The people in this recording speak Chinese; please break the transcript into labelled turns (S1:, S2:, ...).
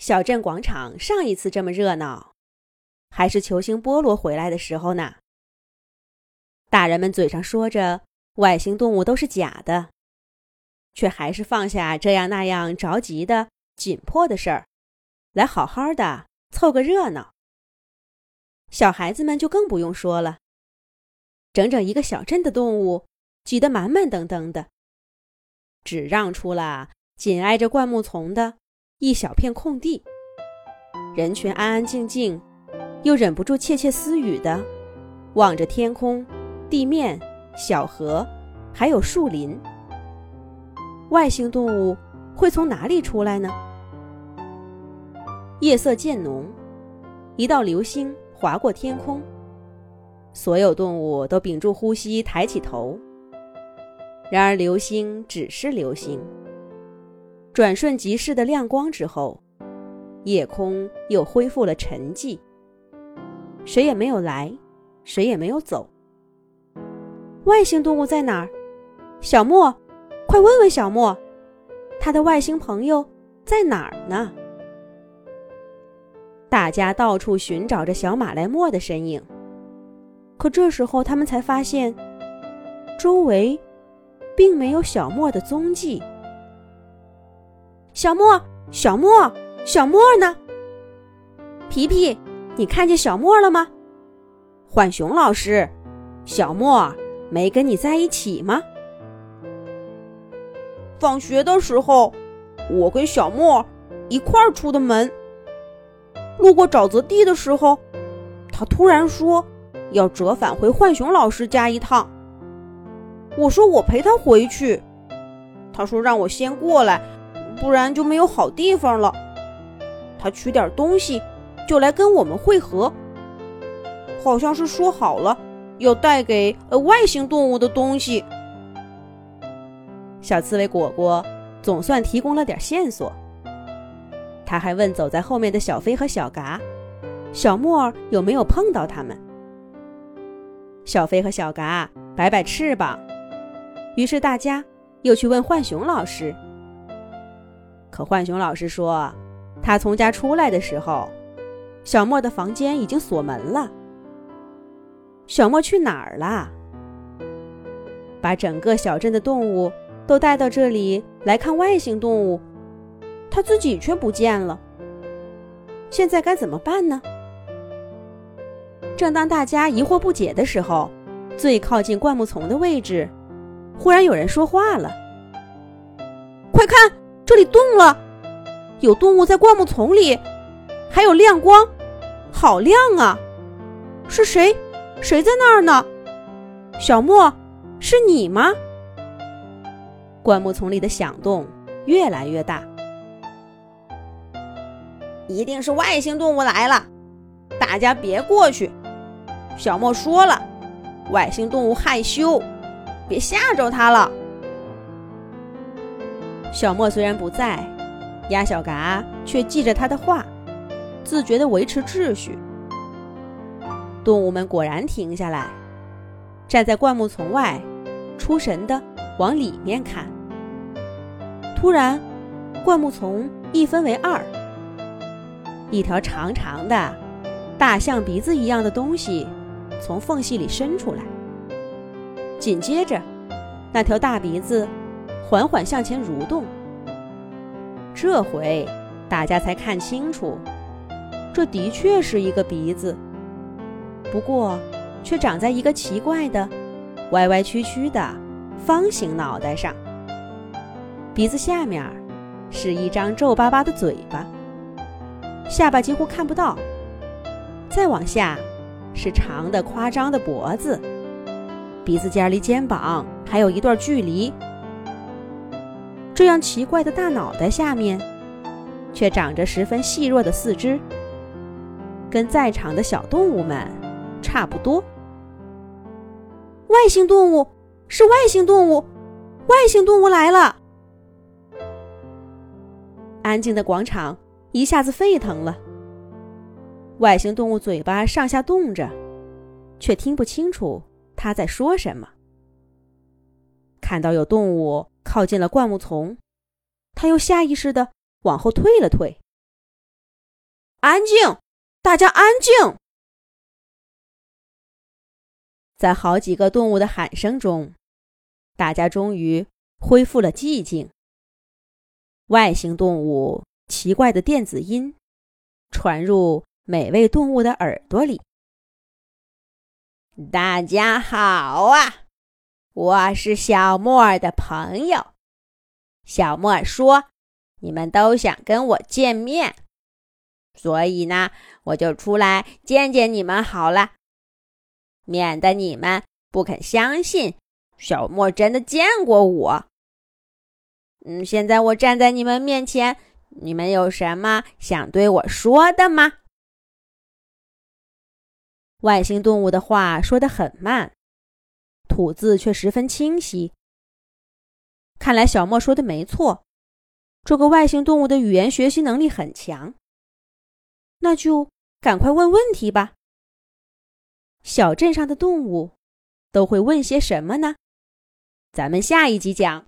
S1: 小镇广场上一次这么热闹，还是球形菠萝回来的时候呢。大人们嘴上说着外星动物都是假的，却还是放下这样那样着急的、紧迫的事儿，来好好的凑个热闹。小孩子们就更不用说了，整整一个小镇的动物挤得满满登登的，只让出了紧挨着灌木丛的。一小片空地，人群安安静静，又忍不住窃窃私语的望着天空、地面、小河，还有树林。外星动物会从哪里出来呢？夜色渐浓，一道流星划过天空，所有动物都屏住呼吸，抬起头。然而，流星只是流星。转瞬即逝的亮光之后，夜空又恢复了沉寂。谁也没有来，谁也没有走。外星动物在哪儿？小莫，快问问小莫，他的外星朋友在哪儿呢？大家到处寻找着小马来莫的身影，可这时候他们才发现，周围并没有小莫的踪迹。小莫，小莫，小莫呢？皮皮，你看见小莫了吗？浣熊老师，小莫没跟你在一起吗？
S2: 放学的时候，我跟小莫一块儿出的门。路过沼泽地的时候，他突然说要折返回浣熊老师家一趟。我说我陪他回去，他说让我先过来。不然就没有好地方了。他取点东西，就来跟我们会合，好像是说好了要带给呃外星动物的东西。
S1: 小刺猬果果总算提供了点线索。他还问走在后面的小飞和小嘎，小莫有没有碰到他们。小飞和小嘎摆摆翅膀，于是大家又去问浣熊老师。可浣熊老师说，他从家出来的时候，小莫的房间已经锁门了。小莫去哪儿了？把整个小镇的动物都带到这里来看外星动物，他自己却不见了。现在该怎么办呢？正当大家疑惑不解的时候，最靠近灌木丛的位置，忽然有人说话了：“
S2: 快看！”这里动了，有动物在灌木丛里，还有亮光，好亮啊！是谁？谁在那儿呢？小莫，是你吗？
S1: 灌木丛里的响动越来越大，
S2: 一定是外星动物来了，大家别过去。小莫说了，外星动物害羞，别吓着它了。
S1: 小莫虽然不在，鸭小嘎却记着他的话，自觉地维持秩序。动物们果然停下来，站在灌木丛外，出神地往里面看。突然，灌木丛一分为二，一条长长的、大象鼻子一样的东西从缝隙里伸出来。紧接着，那条大鼻子。缓缓向前蠕动，这回大家才看清楚，这的确是一个鼻子，不过却长在一个奇怪的、歪歪曲曲的方形脑袋上。鼻子下面是一张皱巴巴的嘴巴，下巴几乎看不到。再往下是长的夸张的脖子，鼻子尖离肩膀还有一段距离。这样奇怪的大脑袋下面，却长着十分细弱的四肢，跟在场的小动物们差不多。
S2: 外星动物是外星动物，外星动物来了！
S1: 安静的广场一下子沸腾了。外星动物嘴巴上下动着，却听不清楚他在说什么。看到有动物靠近了灌木丛，他又下意识的往后退了退。
S2: 安静，大家安静！
S1: 在好几个动物的喊声中，大家终于恢复了寂静。外星动物奇怪的电子音传入每位动物的耳朵里。
S3: 大家好啊，我是小莫儿的朋友。小莫说：“你们都想跟我见面，所以呢，我就出来见见你们好了。”免得你们不肯相信，小莫真的见过我。嗯，现在我站在你们面前，你们有什么想对我说的吗？
S1: 外星动物的话说得很慢，吐字却十分清晰。看来小莫说的没错，这个外星动物的语言学习能力很强。那就赶快问问题吧。小镇上的动物都会问些什么呢？咱们下一集讲。